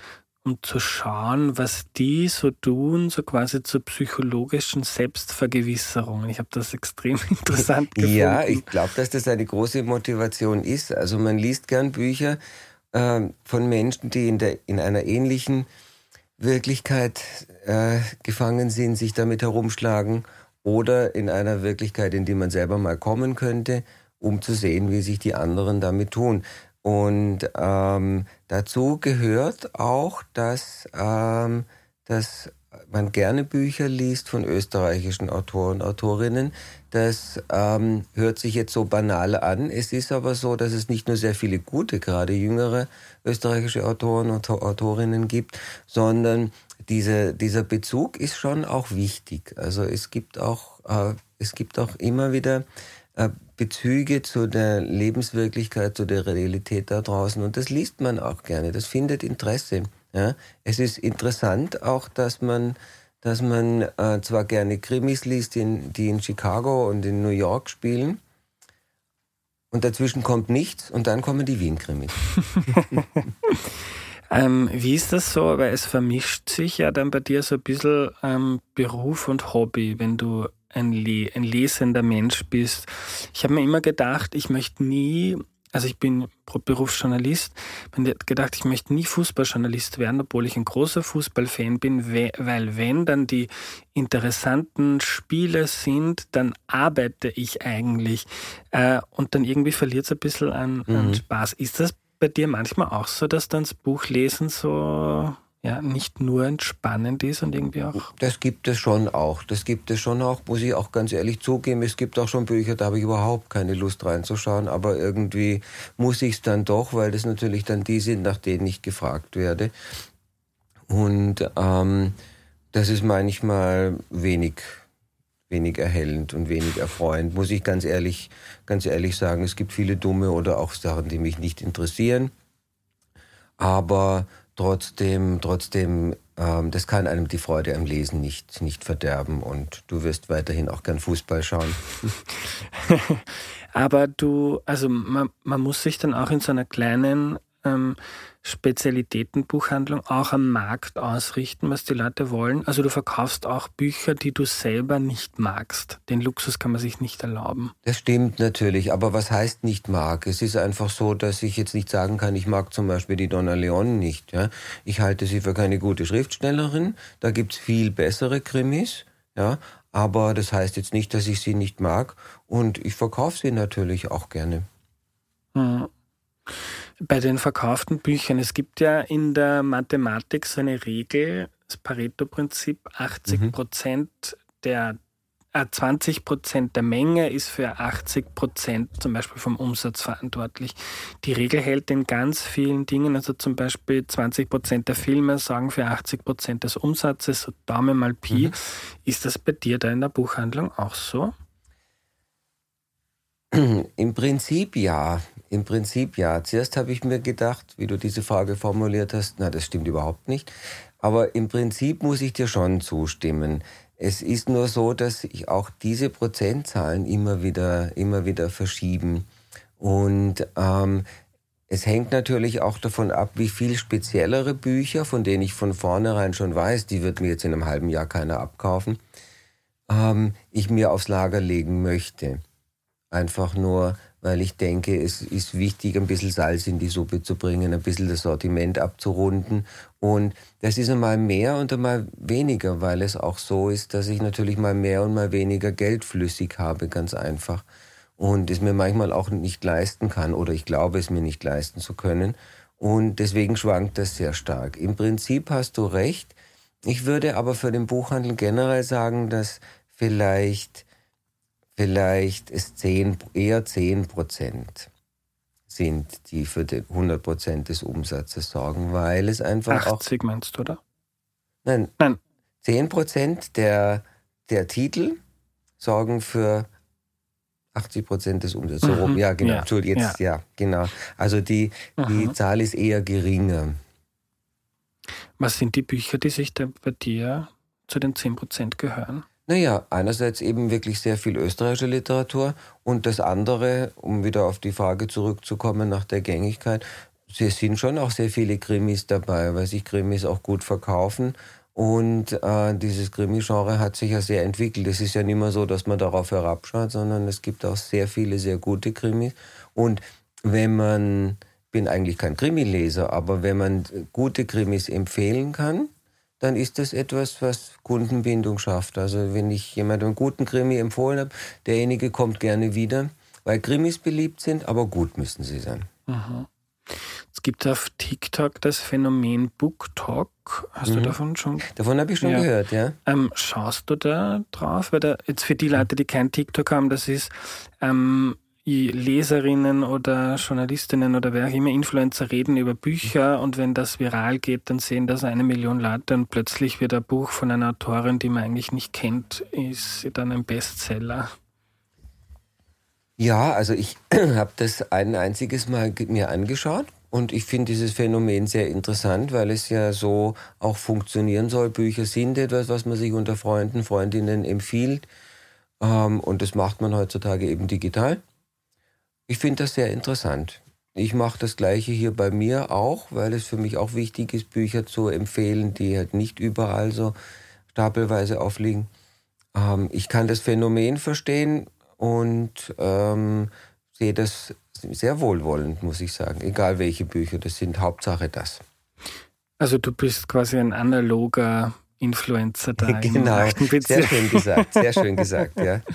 um zu schauen, was die so tun, so quasi zur psychologischen Selbstvergewisserung. Ich habe das extrem interessant gefunden. Ja, ich glaube, dass das eine große Motivation ist. Also man liest gern Bücher äh, von Menschen, die in, der, in einer ähnlichen Wirklichkeit äh, gefangen sind, sich damit herumschlagen oder in einer Wirklichkeit, in die man selber mal kommen könnte um zu sehen, wie sich die anderen damit tun. Und ähm, dazu gehört auch, dass, ähm, dass man gerne Bücher liest von österreichischen Autoren und Autorinnen. Das ähm, hört sich jetzt so banal an. Es ist aber so, dass es nicht nur sehr viele gute, gerade jüngere österreichische Autoren und Autorinnen gibt, sondern diese, dieser Bezug ist schon auch wichtig. Also es gibt auch, äh, es gibt auch immer wieder äh, Bezüge zu der Lebenswirklichkeit, zu der Realität da draußen. Und das liest man auch gerne. Das findet Interesse. Ja? Es ist interessant auch, dass man, dass man äh, zwar gerne Krimis liest, die die in Chicago und in New York spielen. Und dazwischen kommt nichts und dann kommen die Wien-Krimis. Ähm, wie ist das so? Weil es vermischt sich ja dann bei dir so ein bisschen ähm, Beruf und Hobby, wenn du ein, Le ein lesender Mensch bist. Ich habe mir immer gedacht, ich möchte nie also ich bin Berufsjournalist, bin gedacht, ich möchte nie Fußballjournalist werden, obwohl ich ein großer Fußballfan bin, weil wenn dann die interessanten Spiele sind, dann arbeite ich eigentlich äh, und dann irgendwie verliert es ein bisschen an, mhm. an Spaß. Ist das bei dir manchmal auch so, dass dann das Buchlesen so ja, nicht nur entspannend ist und irgendwie auch. Das gibt es schon auch. Das gibt es schon auch, muss ich auch ganz ehrlich zugeben. Es gibt auch schon Bücher, da habe ich überhaupt keine Lust reinzuschauen, aber irgendwie muss ich es dann doch, weil das natürlich dann die sind, nach denen ich gefragt werde. Und ähm, das ist manchmal wenig, wenig erhellend und wenig erfreuend, muss ich ganz ehrlich, ganz ehrlich sagen. Es gibt viele dumme oder auch Sachen, die mich nicht interessieren. Aber Trotzdem, trotzdem, ähm, das kann einem die Freude am Lesen nicht, nicht verderben und du wirst weiterhin auch gern Fußball schauen. Aber du, also man, man muss sich dann auch in so einer kleinen ähm, Spezialitätenbuchhandlung auch am Markt ausrichten, was die Leute wollen. Also du verkaufst auch Bücher, die du selber nicht magst. Den Luxus kann man sich nicht erlauben. Das stimmt natürlich, aber was heißt nicht mag? Es ist einfach so, dass ich jetzt nicht sagen kann, ich mag zum Beispiel die Donna Leon nicht. Ja? Ich halte sie für keine gute Schriftstellerin. Da gibt's viel bessere Krimis. Ja? Aber das heißt jetzt nicht, dass ich sie nicht mag. Und ich verkaufe sie natürlich auch gerne. Hm. Bei den verkauften Büchern, es gibt ja in der Mathematik so eine Regel, das Pareto-Prinzip, 80 Prozent mhm. der 20 äh, Prozent der Menge ist für 80 Prozent zum Beispiel vom Umsatz verantwortlich. Die Regel hält in ganz vielen Dingen, also zum Beispiel 20 Prozent der Filme sorgen für 80 Prozent des Umsatzes, so Daumen mal Pi. Mhm. Ist das bei dir da in der Buchhandlung auch so? Im Prinzip ja. Im Prinzip ja. Zuerst habe ich mir gedacht, wie du diese Frage formuliert hast, na, das stimmt überhaupt nicht. Aber im Prinzip muss ich dir schon zustimmen. Es ist nur so, dass sich auch diese Prozentzahlen immer wieder, immer wieder verschieben. Und ähm, es hängt natürlich auch davon ab, wie viel speziellere Bücher, von denen ich von vornherein schon weiß, die wird mir jetzt in einem halben Jahr keiner abkaufen, ähm, ich mir aufs Lager legen möchte. Einfach nur, weil ich denke, es ist wichtig, ein bisschen Salz in die Suppe zu bringen, ein bisschen das Sortiment abzurunden. Und das ist einmal mehr und einmal weniger, weil es auch so ist, dass ich natürlich mal mehr und mal weniger Geld flüssig habe, ganz einfach. Und es mir manchmal auch nicht leisten kann oder ich glaube es mir nicht leisten zu können. Und deswegen schwankt das sehr stark. Im Prinzip hast du recht. Ich würde aber für den Buchhandel generell sagen, dass vielleicht vielleicht es 10, eher 10 Prozent sind, die für die 100 Prozent des Umsatzes sorgen, weil es einfach 80 auch, meinst du, oder? Nein, nein. 10 Prozent der, der Titel sorgen für 80 Prozent des Umsatzes. So rum, mhm. ja, genau. Ja. Entschuldigung, jetzt, ja. ja. genau. Also die, die mhm. Zahl ist eher geringer. Was sind die Bücher, die sich bei dir zu den 10 Prozent gehören? Naja, einerseits eben wirklich sehr viel österreichische Literatur und das andere, um wieder auf die Frage zurückzukommen nach der Gängigkeit, es sind schon auch sehr viele Krimis dabei, weil sich Krimis auch gut verkaufen. Und äh, dieses Krimi-Genre hat sich ja sehr entwickelt. Es ist ja nicht mehr so, dass man darauf herabschaut, sondern es gibt auch sehr viele sehr gute Krimis. Und wenn man, bin eigentlich kein Krimileser, aber wenn man gute Krimis empfehlen kann, dann ist das etwas, was Kundenbindung schafft. Also wenn ich jemandem einen guten Krimi empfohlen habe, derjenige kommt gerne wieder, weil Krimis beliebt sind, aber gut müssen sie sein. Aha. Es gibt auf TikTok das Phänomen BookTok. Hast mhm. du davon schon? Davon habe ich schon ja. gehört, ja. Ähm, schaust du da drauf? Weil da, jetzt für die Leute, die kein TikTok haben, das ist ähm, Leserinnen oder Journalistinnen oder wer auch immer Influencer reden über Bücher und wenn das viral geht, dann sehen das eine Million Leute und plötzlich wird ein Buch von einer Autorin, die man eigentlich nicht kennt, ist dann ein Bestseller. Ja, also ich habe das ein einziges Mal mir angeschaut und ich finde dieses Phänomen sehr interessant, weil es ja so auch funktionieren soll. Bücher sind etwas, was man sich unter Freunden, Freundinnen empfiehlt. Ähm, und das macht man heutzutage eben digital. Ich finde das sehr interessant. ich mache das Gleiche hier bei mir auch, weil es für mich auch wichtig ist, Bücher zu empfehlen, die halt nicht überall so stapelweise aufliegen. Ähm, ich kann das Phänomen verstehen und ähm, sehe das sehr wohlwollend, muss ich sagen. Egal welche Bücher das sind, Hauptsache das. Also du bist quasi ein analoger Influencer da genau. Sehr schön gesagt, sehr schön gesagt, ja.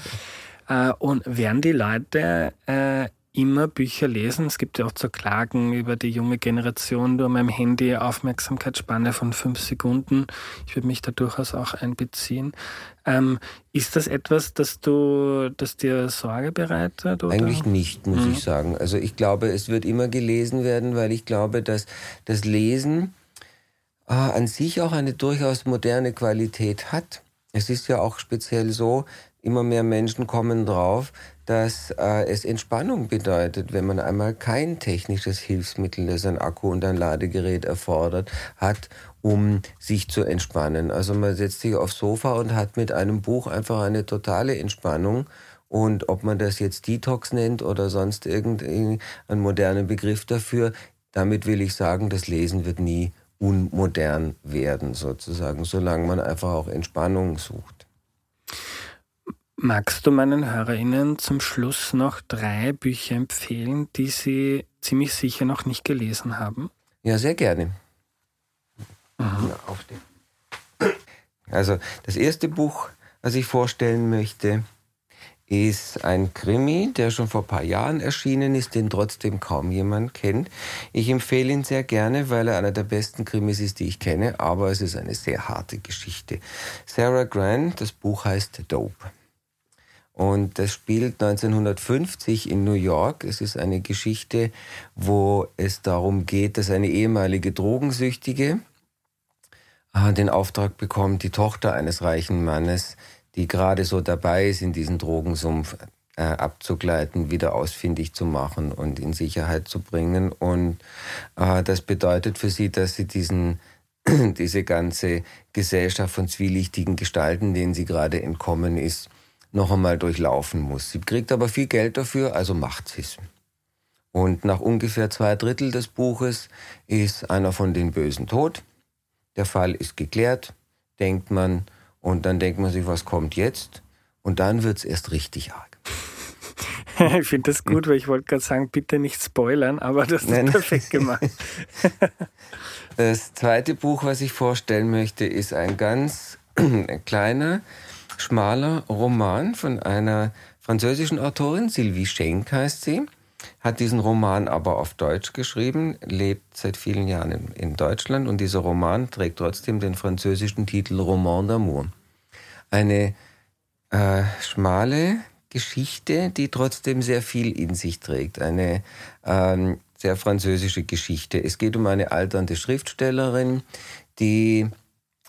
Äh, und werden die Leute äh, immer Bücher lesen. Es gibt ja auch zu Klagen über die junge Generation, nur meinem Handy Aufmerksamkeitsspanne von fünf Sekunden. Ich würde mich da durchaus auch einbeziehen. Ähm, ist das etwas, das du, das dir Sorge bereitet? Oder? Eigentlich nicht, muss mhm. ich sagen. Also ich glaube, es wird immer gelesen werden, weil ich glaube, dass das Lesen äh, an sich auch eine durchaus moderne Qualität hat. Es ist ja auch speziell so, immer mehr Menschen kommen drauf, dass äh, es Entspannung bedeutet, wenn man einmal kein technisches Hilfsmittel, das ein Akku und ein Ladegerät erfordert, hat, um sich zu entspannen. Also man setzt sich aufs Sofa und hat mit einem Buch einfach eine totale Entspannung. Und ob man das jetzt Detox nennt oder sonst irgendeinen modernen Begriff dafür, damit will ich sagen, das Lesen wird nie unmodern werden, sozusagen, solange man einfach auch Entspannung sucht. Magst du meinen HörerInnen zum Schluss noch drei Bücher empfehlen, die sie ziemlich sicher noch nicht gelesen haben? Ja, sehr gerne. Mhm. Also, das erste Buch, was ich vorstellen möchte, ist ein Krimi, der schon vor ein paar Jahren erschienen ist, den trotzdem kaum jemand kennt. Ich empfehle ihn sehr gerne, weil er einer der besten Krimis ist, die ich kenne, aber es ist eine sehr harte Geschichte. Sarah Grant, das Buch heißt Dope. Und das spielt 1950 in New York. Es ist eine Geschichte, wo es darum geht, dass eine ehemalige Drogensüchtige äh, den Auftrag bekommt, die Tochter eines reichen Mannes, die gerade so dabei ist, in diesen Drogensumpf äh, abzugleiten, wieder ausfindig zu machen und in Sicherheit zu bringen. Und äh, das bedeutet für sie, dass sie diesen diese ganze Gesellschaft von zwielichtigen Gestalten, denen sie gerade entkommen ist, noch einmal durchlaufen muss. Sie kriegt aber viel Geld dafür, also macht sie es. Und nach ungefähr zwei Drittel des Buches ist einer von den Bösen tot. Der Fall ist geklärt, denkt man, und dann denkt man sich, was kommt jetzt? Und dann wird es erst richtig arg. ich finde das gut, weil ich wollte gerade sagen, bitte nicht spoilern, aber das ist Nein. perfekt gemacht. das zweite Buch, was ich vorstellen möchte, ist ein ganz kleiner, schmaler Roman von einer französischen Autorin, Sylvie Schenk heißt sie, hat diesen Roman aber auf Deutsch geschrieben, lebt seit vielen Jahren in, in Deutschland und dieser Roman trägt trotzdem den französischen Titel Roman d'amour. Eine äh, schmale Geschichte, die trotzdem sehr viel in sich trägt. Eine ähm, sehr französische Geschichte. Es geht um eine alternde Schriftstellerin, die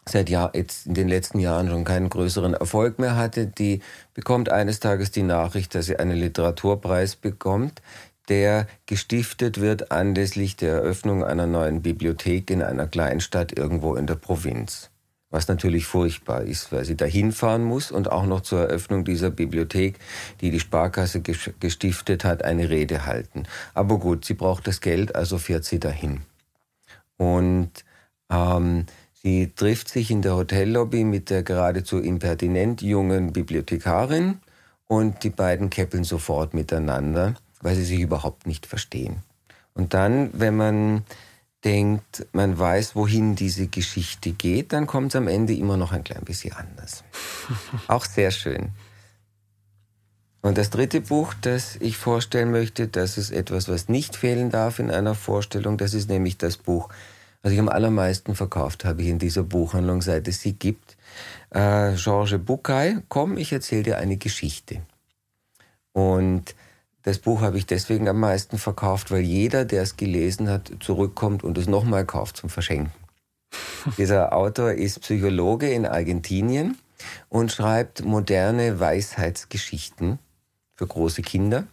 seit Jahr, jetzt in den letzten Jahren schon keinen größeren Erfolg mehr hatte, die bekommt eines Tages die Nachricht, dass sie einen Literaturpreis bekommt, der gestiftet wird anlässlich der Eröffnung einer neuen Bibliothek in einer Kleinstadt irgendwo in der Provinz. Was natürlich furchtbar ist, weil sie dahin fahren muss und auch noch zur Eröffnung dieser Bibliothek, die die Sparkasse gestiftet hat, eine Rede halten. Aber gut, sie braucht das Geld, also fährt sie dahin. Und ähm, Sie trifft sich in der Hotellobby mit der geradezu impertinent jungen Bibliothekarin und die beiden keppeln sofort miteinander, weil sie sich überhaupt nicht verstehen. Und dann, wenn man denkt, man weiß, wohin diese Geschichte geht, dann kommt es am Ende immer noch ein klein bisschen anders. Auch sehr schön. Und das dritte Buch, das ich vorstellen möchte, das ist etwas, was nicht fehlen darf in einer Vorstellung, das ist nämlich das Buch was ich am allermeisten verkauft habe ich in dieser Buchhandlung, seit es sie gibt. Äh, Georges Bucay, komm, ich erzähle dir eine Geschichte. Und das Buch habe ich deswegen am meisten verkauft, weil jeder, der es gelesen hat, zurückkommt und es nochmal kauft zum Verschenken. Dieser Autor ist Psychologe in Argentinien und schreibt moderne Weisheitsgeschichten für große Kinder.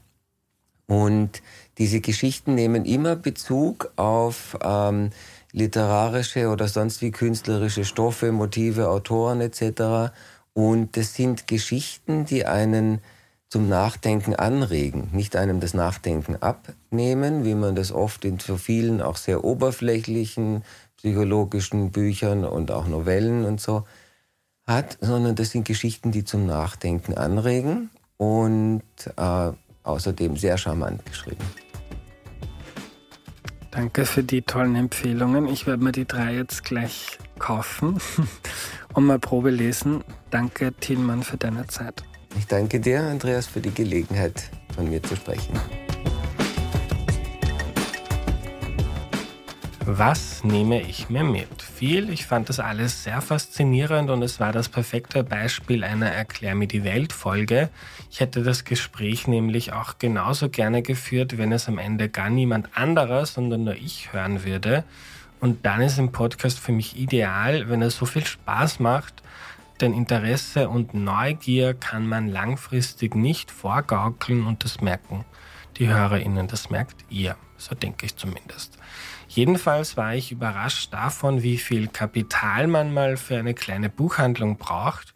Und diese Geschichten nehmen immer Bezug auf ähm, literarische oder sonst wie künstlerische Stoffe, Motive, Autoren etc. Und das sind Geschichten, die einen zum Nachdenken anregen, nicht einem das Nachdenken abnehmen, wie man das oft in so vielen auch sehr oberflächlichen psychologischen Büchern und auch Novellen und so hat, sondern das sind Geschichten, die zum Nachdenken anregen und äh, außerdem sehr charmant geschrieben. Danke für die tollen Empfehlungen. Ich werde mir die drei jetzt gleich kaufen und mal Probe lesen. Danke, Thielmann, für deine Zeit. Ich danke dir, Andreas, für die Gelegenheit, von mir zu sprechen. Was nehme ich mir mit? Viel. Ich fand das alles sehr faszinierend und es war das perfekte Beispiel einer Erklär mir die Welt Folge. Ich hätte das Gespräch nämlich auch genauso gerne geführt, wenn es am Ende gar niemand anderer, sondern nur ich hören würde. Und dann ist ein Podcast für mich ideal, wenn er so viel Spaß macht, denn Interesse und Neugier kann man langfristig nicht vorgaukeln und das merken die HörerInnen, das merkt ihr. So denke ich zumindest. Jedenfalls war ich überrascht davon, wie viel Kapital man mal für eine kleine Buchhandlung braucht.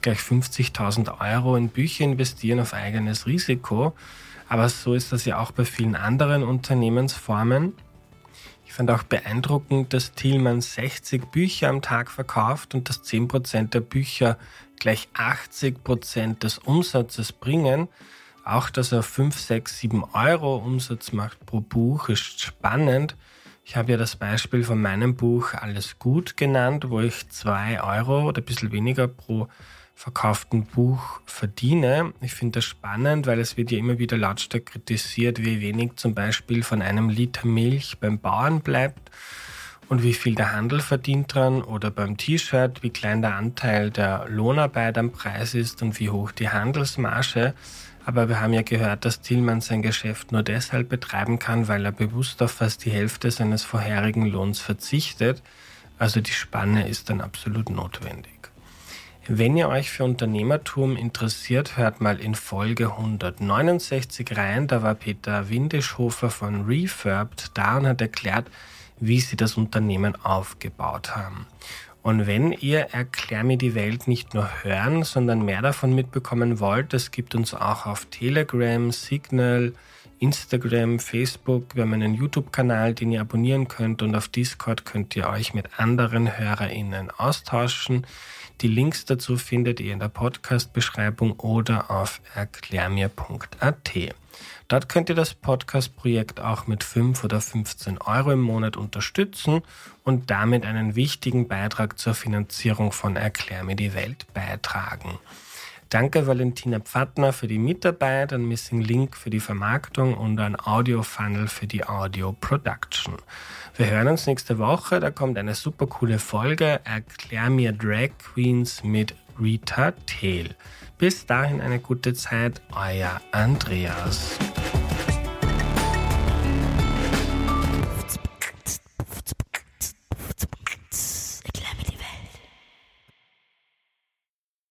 Gleich 50.000 Euro in Bücher investieren auf eigenes Risiko. Aber so ist das ja auch bei vielen anderen Unternehmensformen. Ich fand auch beeindruckend, dass Thielmann 60 Bücher am Tag verkauft und dass 10% der Bücher gleich 80% des Umsatzes bringen. Auch, dass er 5, 6, 7 Euro Umsatz macht pro Buch, ist spannend. Ich habe ja das Beispiel von meinem Buch Alles gut genannt, wo ich 2 Euro oder ein bisschen weniger pro verkauften Buch verdiene. Ich finde das spannend, weil es wird ja immer wieder lautstark kritisiert, wie wenig zum Beispiel von einem Liter Milch beim Bauern bleibt und wie viel der Handel verdient dran oder beim T-Shirt, wie klein der Anteil der Lohnarbeit am Preis ist und wie hoch die Handelsmarge. Aber wir haben ja gehört, dass Thielmann sein Geschäft nur deshalb betreiben kann, weil er bewusst auf fast die Hälfte seines vorherigen Lohns verzichtet. Also die Spanne ist dann absolut notwendig. Wenn ihr euch für Unternehmertum interessiert, hört mal in Folge 169 rein. Da war Peter Windischhofer von Refurbed da und hat erklärt, wie sie das Unternehmen aufgebaut haben. Und wenn ihr Erklär mir die Welt nicht nur hören, sondern mehr davon mitbekommen wollt, es gibt uns auch auf Telegram, Signal, Instagram, Facebook, wir haben einen YouTube-Kanal, den ihr abonnieren könnt und auf Discord könnt ihr euch mit anderen HörerInnen austauschen. Die Links dazu findet ihr in der Podcast-Beschreibung oder auf erklärmir.at. Dort könnt ihr das Podcast-Projekt auch mit 5 oder 15 Euro im Monat unterstützen und damit einen wichtigen Beitrag zur Finanzierung von Erklär mir die Welt beitragen. Danke Valentina Pfattner für die Mitarbeit, an Missing Link für die Vermarktung und an Audio Funnel für die Audio Production. Wir hören uns nächste Woche. Da kommt eine super coole Folge. Erklär mir Drag Queens mit Rita Thiel. Bis dahin eine gute Zeit. Euer Andreas.